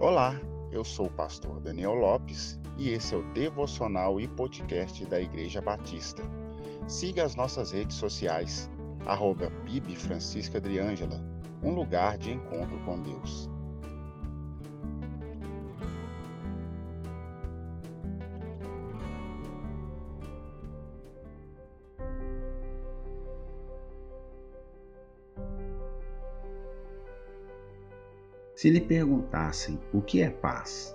Olá, eu sou o pastor Daniel Lopes e esse é o devocional e podcast da Igreja Batista. Siga as nossas redes sociais, arroba Francisca um lugar de encontro com Deus. Se lhe perguntassem o que é paz,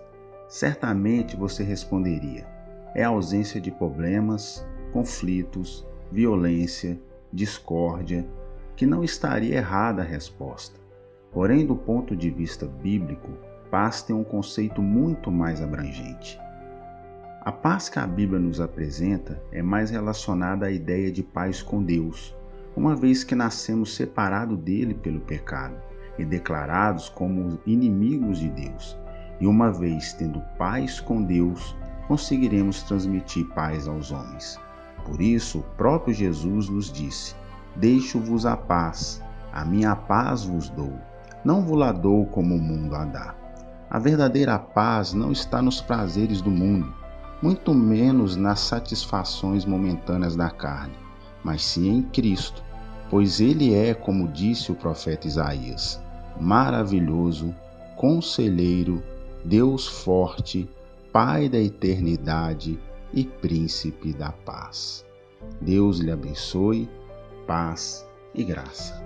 certamente você responderia: é a ausência de problemas, conflitos, violência, discórdia, que não estaria errada a resposta. Porém, do ponto de vista bíblico, paz tem um conceito muito mais abrangente. A paz que a Bíblia nos apresenta é mais relacionada à ideia de paz com Deus, uma vez que nascemos separados dele pelo pecado e declarados como inimigos de Deus. E uma vez tendo paz com Deus, conseguiremos transmitir paz aos homens. Por isso, o próprio Jesus nos disse: Deixo-vos a paz, a minha paz vos dou. Não vos la dou como o mundo a dá. A verdadeira paz não está nos prazeres do mundo, muito menos nas satisfações momentâneas da carne, mas sim em Cristo, pois ele é, como disse o profeta Isaías, maravilhoso, conselheiro, Deus forte, Pai da eternidade e príncipe da paz. Deus lhe abençoe, paz e graça.